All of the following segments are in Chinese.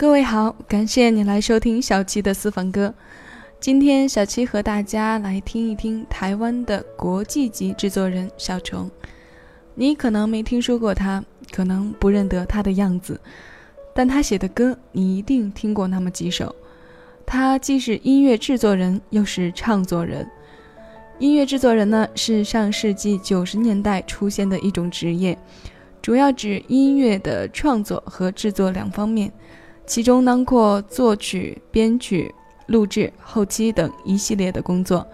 各位好，感谢你来收听小七的私房歌。今天小七和大家来听一听台湾的国际级制作人小虫。你可能没听说过他，可能不认得他的样子，但他写的歌你一定听过那么几首。他既是音乐制作人，又是唱作人。音乐制作人呢，是上世纪九十年代出现的一种职业，主要指音乐的创作和制作两方面。其中囊括作曲、编曲、录制、后期等一系列的工作，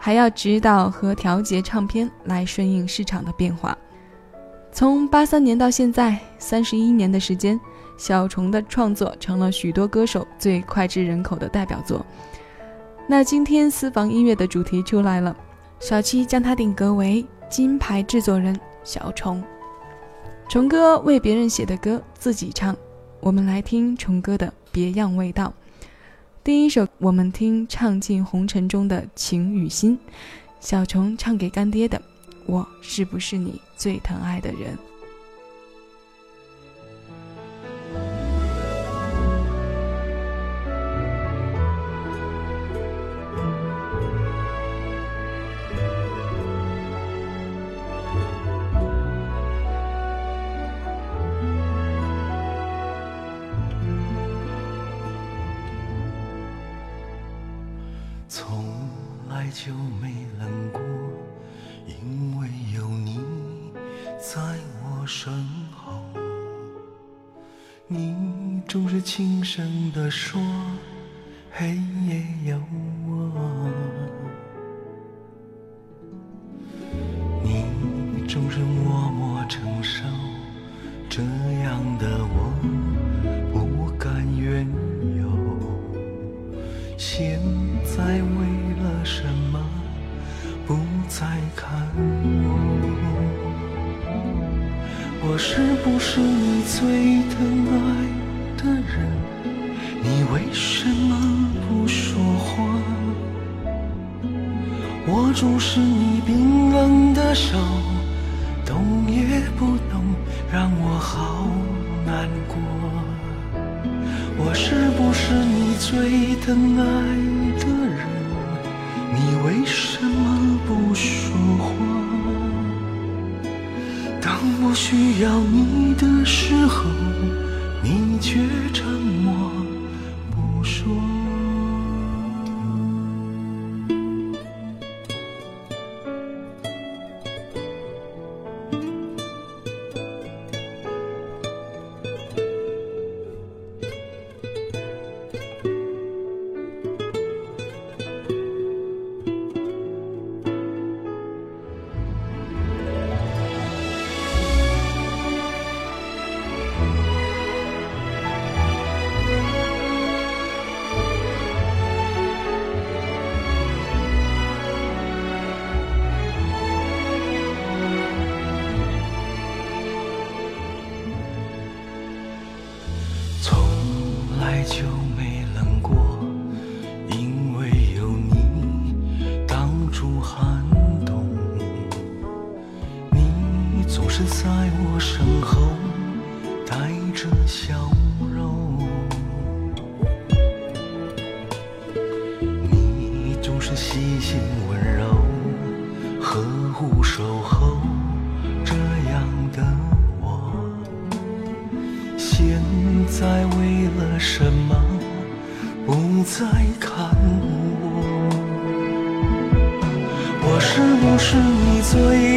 还要指导和调节唱片来顺应市场的变化。从八三年到现在，三十一年的时间，小虫的创作成了许多歌手最脍炙人口的代表作。那今天私房音乐的主题出来了，小七将它定格为金牌制作人小虫。虫哥为别人写的歌，自己唱。我们来听虫哥的别样味道。第一首，我们听唱尽红尘中的情与心，小虫唱给干爹的，我是不是你最疼爱的人？总是轻声地说，黑夜有我。你总是默默承受，这样的我不敢怨尤。现在为了什么不？再看我，我是不是你最疼爱？为什么不说话？握住是你冰冷的手，动也不动，让我好难过。我是不是你最疼爱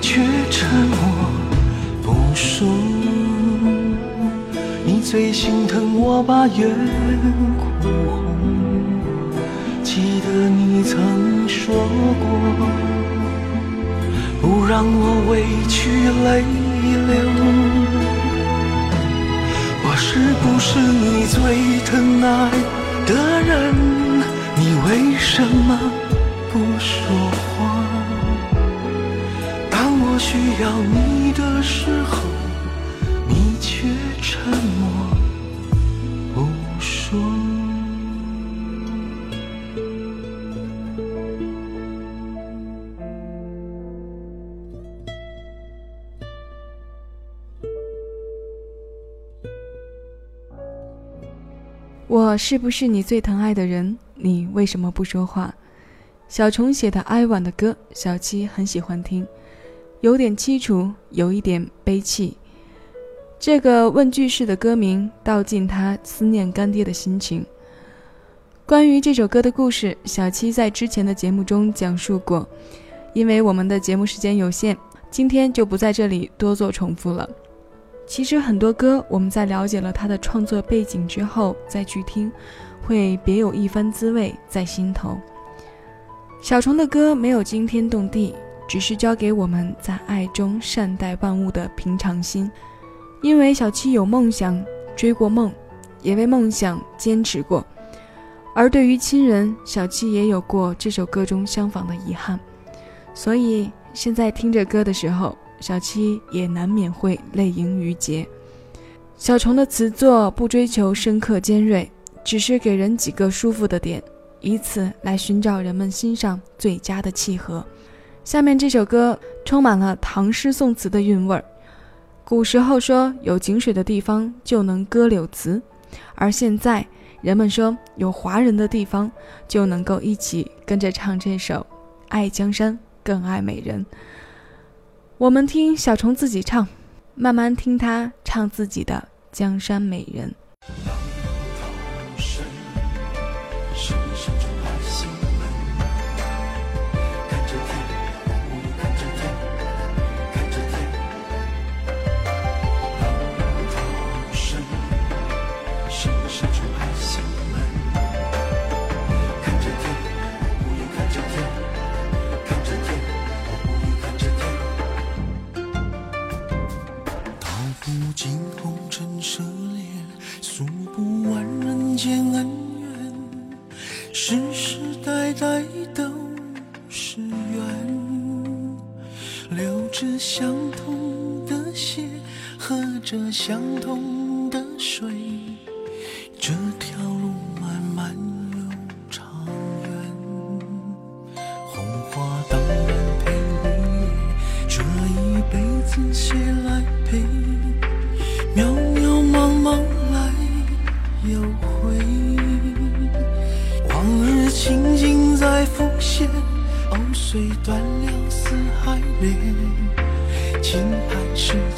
却沉默不说。你最心疼我把眼哭红，记得你曾说过，不让我委屈泪流。我是不是你最疼爱的人？你为什么不说需要你的时候，你却沉默不说。我是不是你最疼爱的人？你为什么不说话？小虫写的哀婉的歌，小七很喜欢听，有点凄楚，有一点悲戚。这个问句式的歌名道尽他思念干爹的心情。关于这首歌的故事，小七在之前的节目中讲述过，因为我们的节目时间有限，今天就不在这里多做重复了。其实很多歌，我们在了解了他的创作背景之后再去听，会别有一番滋味在心头。小虫的歌没有惊天动地，只是教给我们在爱中善待万物的平常心。因为小七有梦想，追过梦，也为梦想坚持过。而对于亲人，小七也有过这首歌中相仿的遗憾。所以现在听着歌的时候。小七也难免会泪盈于睫。小虫的词作不追求深刻尖锐，只是给人几个舒服的点，以此来寻找人们心上最佳的契合。下面这首歌充满了唐诗宋词的韵味儿。古时候说有井水的地方就能歌柳词，而现在人们说有华人的地方就能够一起跟着唱这首《爱江山更爱美人》。我们听小虫自己唱，慢慢听他唱自己的《江山美人》。间恩怨，世世代代都是缘。流着相同的血，喝着相同的水。这天。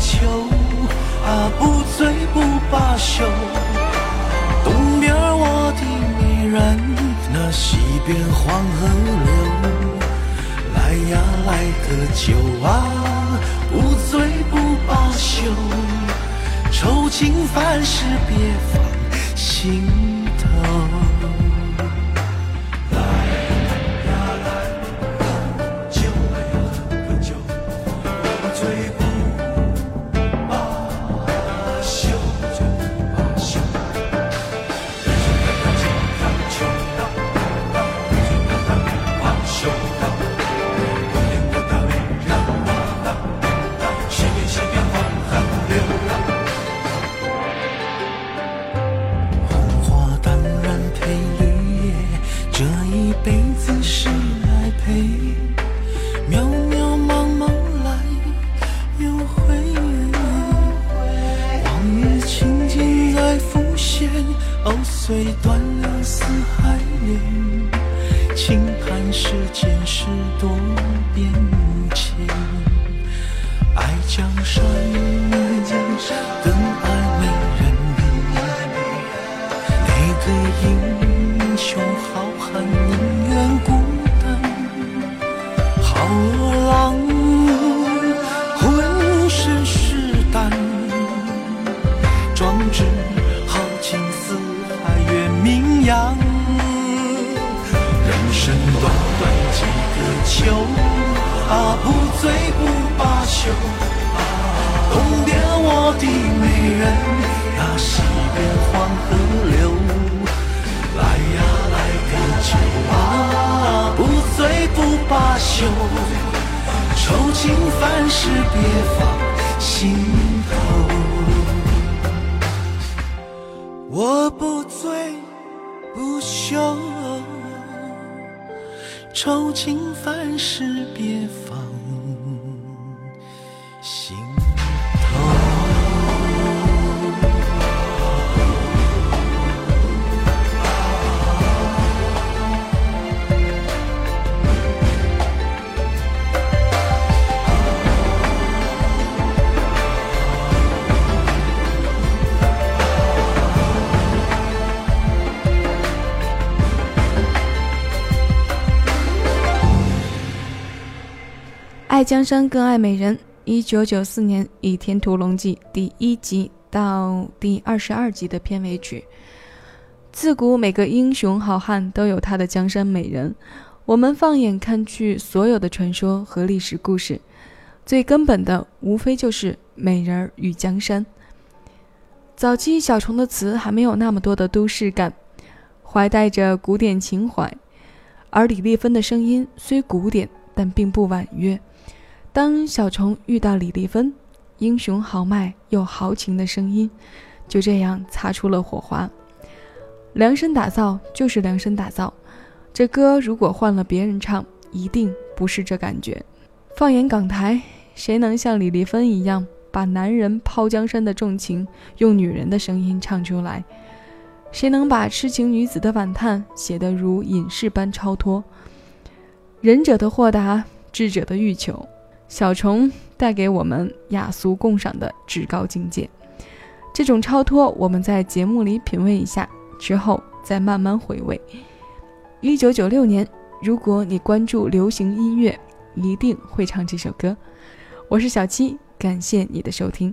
秋，啊不醉不罢休。东边我的美人那西边黄河流，来呀来个酒啊，不醉不罢休。愁情烦事别放心辈子是的美人，那西边黄河流。来呀来个酒啊，不醉不罢休。愁情烦事别放心头。我不醉不休，愁情烦事别放爱江山更爱美人。一九九四年《倚天屠龙记》第一集到第二十二集的片尾曲。自古每个英雄好汉都有他的江山美人。我们放眼看去，所有的传说和历史故事，最根本的无非就是美人与江山。早期小虫的词还没有那么多的都市感，怀带着古典情怀，而李丽芬的声音虽古典，但并不婉约。当小虫遇到李丽芬，英雄豪迈又豪情的声音，就这样擦出了火花。量身打造就是量身打造，这歌如果换了别人唱，一定不是这感觉。放眼港台，谁能像李丽芬一样，把男人抛江山的重情用女人的声音唱出来？谁能把痴情女子的婉叹写得如隐士般超脱？仁者的豁达，智者的欲求。小虫带给我们雅俗共赏的至高境界，这种超脱，我们在节目里品味一下，之后再慢慢回味。一九九六年，如果你关注流行音乐，一定会唱这首歌。我是小七，感谢你的收听。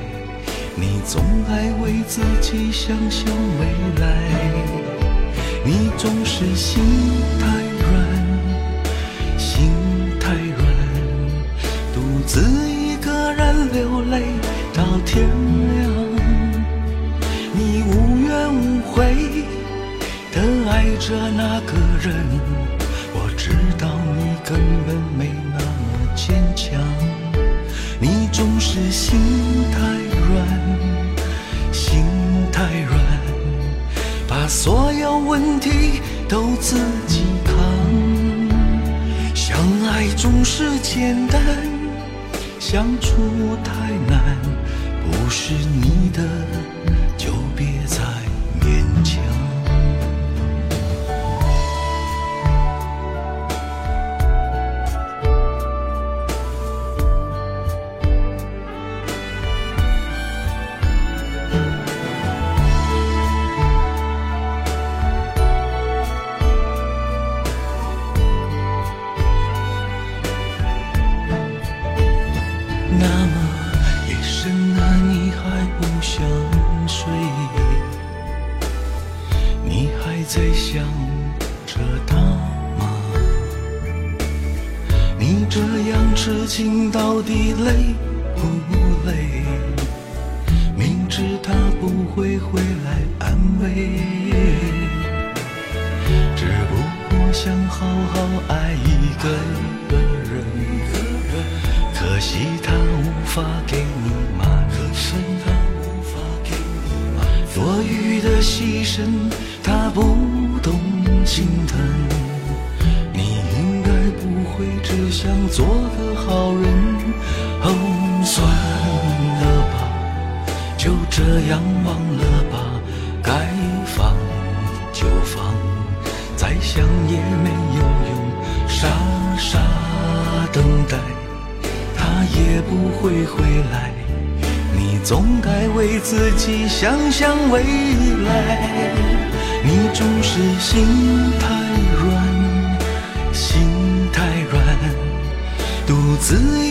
你总爱为自己想象未来，你总是心太软，心太软，独自一个人流泪到天亮。你无怨无悔的爱着那个人，我知道你根本没那么坚强。你总是心太软，把所有问题都自己扛。相爱总是简单，相处太难，不是你的算了吧，就这样忘了吧，该放就放，再想也没有用，傻傻等待，他也不会回来。你总该为自己想想未来。你总是心太软，心太软，独自一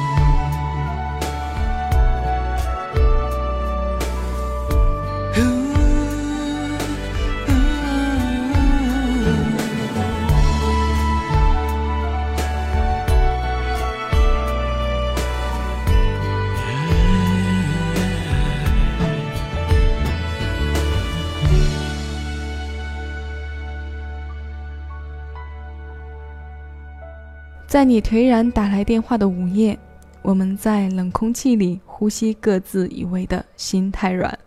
在你颓然打来电话的午夜，我们在冷空气里呼吸各自以为的心太软。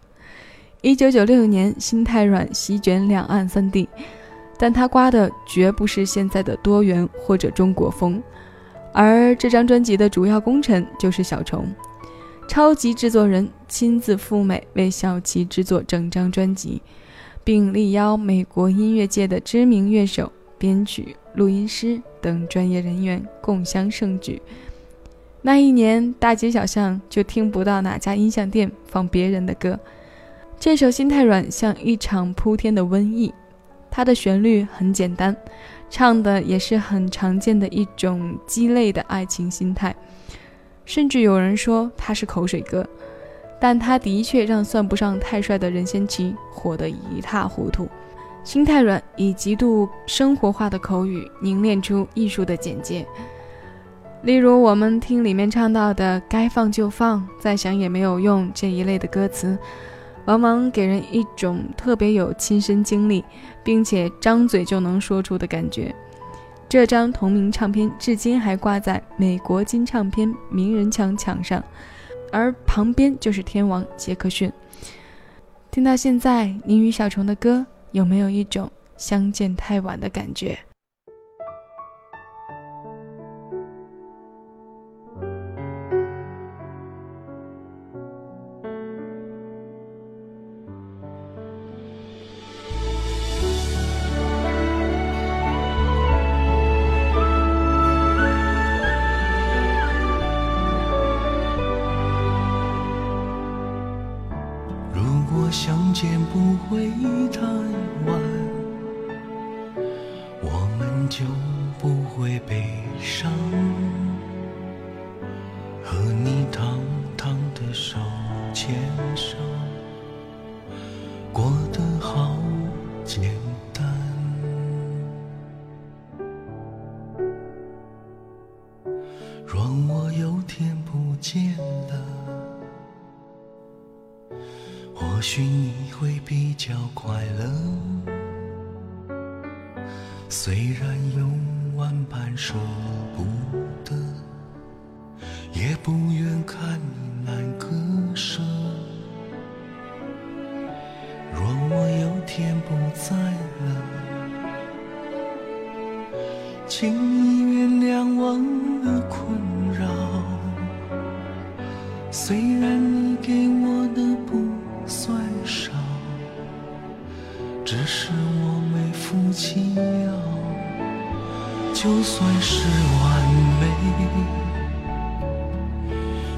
一九九六年，心太软席卷两岸三地，但它刮的绝不是现在的多元或者中国风。而这张专辑的主要功臣就是小虫，超级制作人亲自赴美为小齐制作整张专辑，并力邀美国音乐界的知名乐手。编曲、录音师等专业人员共襄盛举。那一年，大街小巷就听不到哪家音像店放别人的歌。这首《心太软》像一场铺天的瘟疫。它的旋律很简单，唱的也是很常见的一种鸡肋的爱情心态，甚至有人说它是口水歌。但它的确让算不上太帅的任贤齐火得一塌糊涂。心太软，以极度生活化的口语凝练出艺术的简介。例如，我们听里面唱到的“该放就放，再想也没有用”这一类的歌词，往往给人一种特别有亲身经历，并且张嘴就能说出的感觉。这张同名唱片至今还挂在美国金唱片名人墙墙上，而旁边就是天王杰克逊。听到现在，你与小虫的歌。有没有一种相见太晚的感觉？手牵手。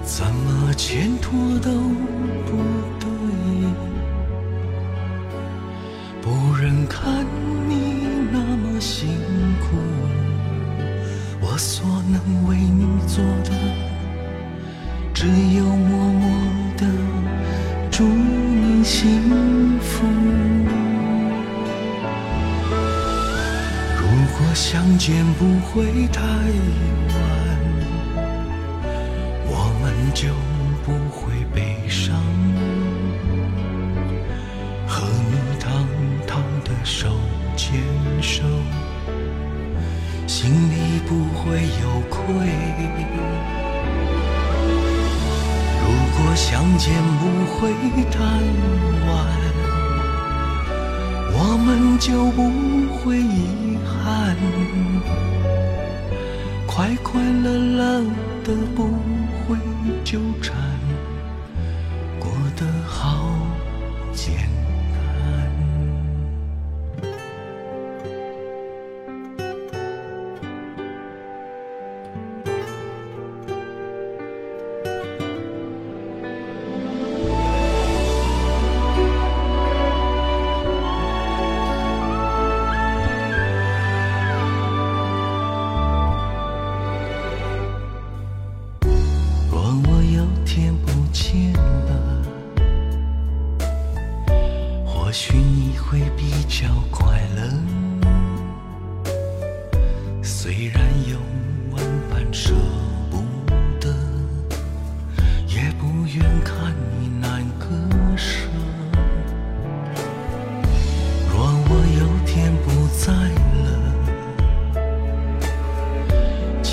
怎么牵拖都不对。不忍看你那么辛苦，我所能为你做的，只有默默的祝你幸福。如果相见不会太晚，就不会悲伤。和你堂堂的手牵手，心里不会有愧。如果相见不会太晚，我们就不会遗憾。快快乐乐的不纠缠，过得好艰难。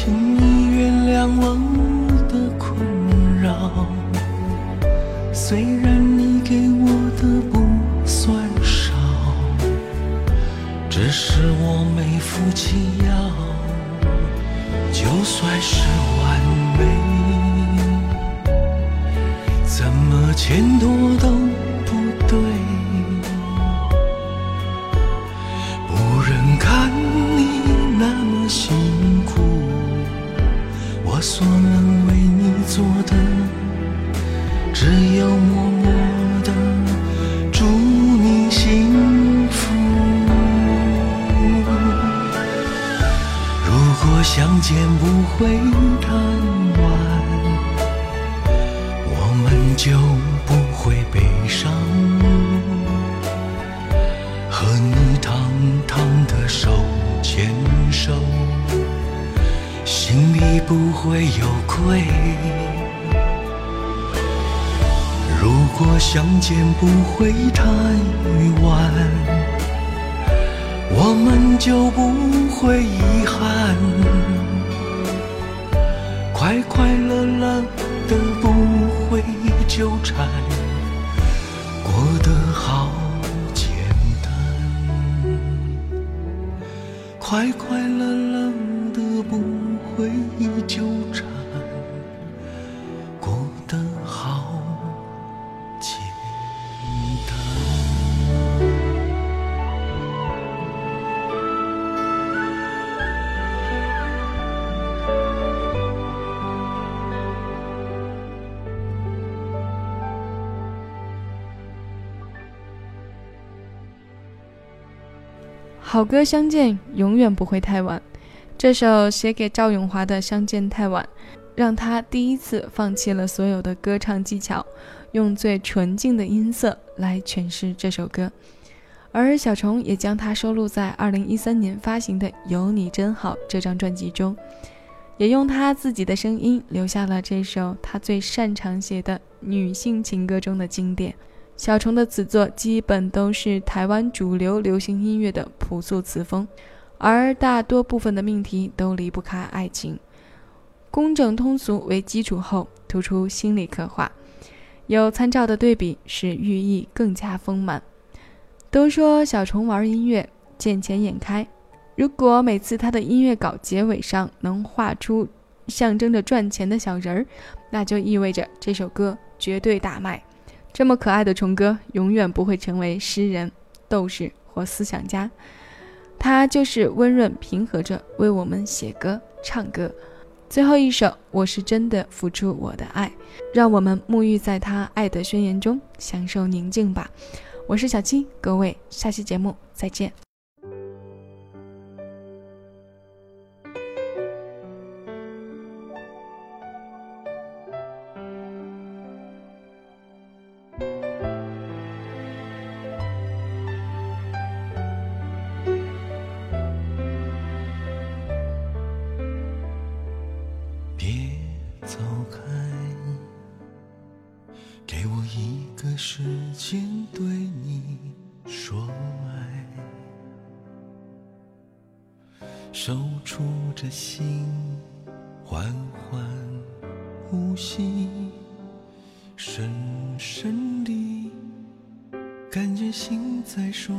请你原谅我的困扰。虽然你给我的不算少，只是我没福气要。就算是完美，怎么牵拖都手，心里不会有愧。如果相见不会太晚，我们就不会遗憾，快快乐乐的不会纠缠，快快乐乐的不会纠好歌相见永远不会太晚。这首写给赵咏华的《相见太晚》，让他第一次放弃了所有的歌唱技巧，用最纯净的音色来诠释这首歌。而小虫也将它收录在2013年发行的《有你真好》这张专辑中，也用他自己的声音留下了这首他最擅长写的女性情歌中的经典。小虫的词作基本都是台湾主流流行音乐的朴素词风，而大多部分的命题都离不开爱情。工整通俗为基础后，突出心理刻画，有参照的对比使寓意更加丰满。都说小虫玩音乐见钱眼开，如果每次他的音乐稿结尾上能画出象征着赚钱的小人儿，那就意味着这首歌绝对大卖。这么可爱的虫哥，永远不会成为诗人、斗士或思想家，他就是温润平和着为我们写歌、唱歌。最后一首，我是真的付出我的爱，让我们沐浴在他爱的宣言中，享受宁静吧。我是小七，各位，下期节目再见。感觉心在说，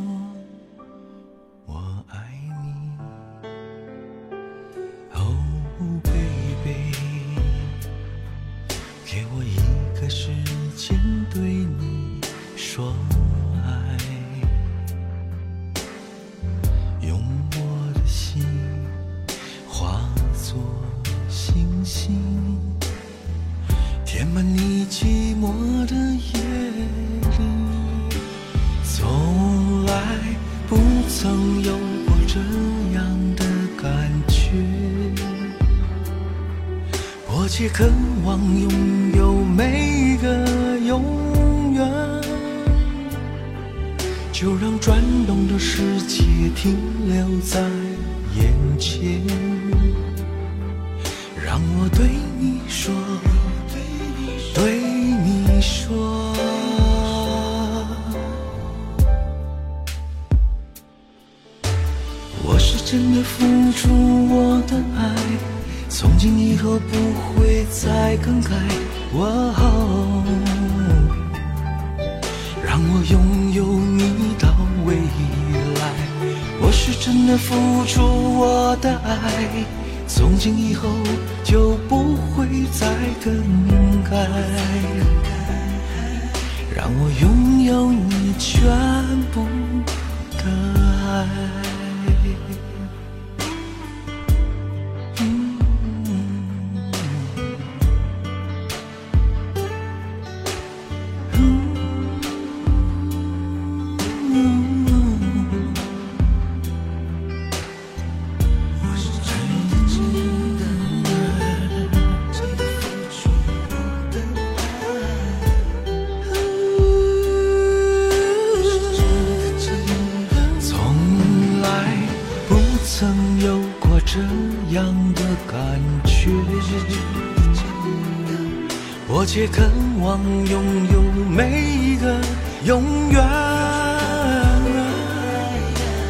切渴望拥有每一个永远，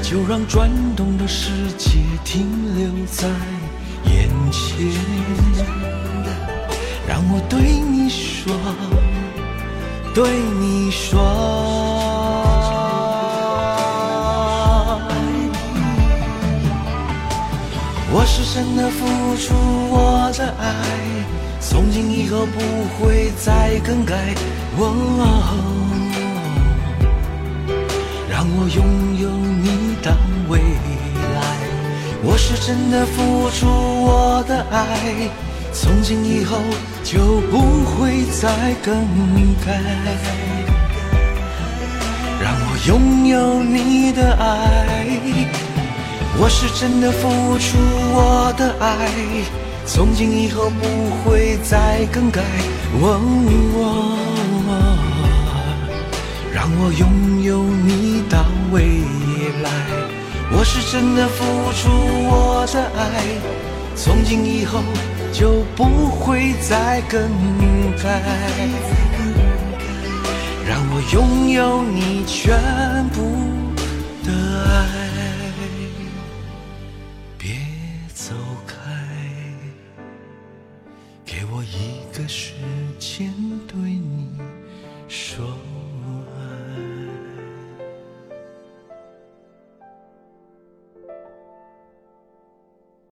就让转动的世界停留在眼前，让我对你说，对你说。我是真的付出我的爱，从今以后不会再更改。哦，让我拥有你的未来。我是真的付出我的爱，从今以后就不会再更改。让我拥有你的爱。我是真的付出我的爱，从今以后不会再更改。哦，让我拥有你到未来。我是真的付出我的爱，从今以后就不会再更改。让我拥有你全部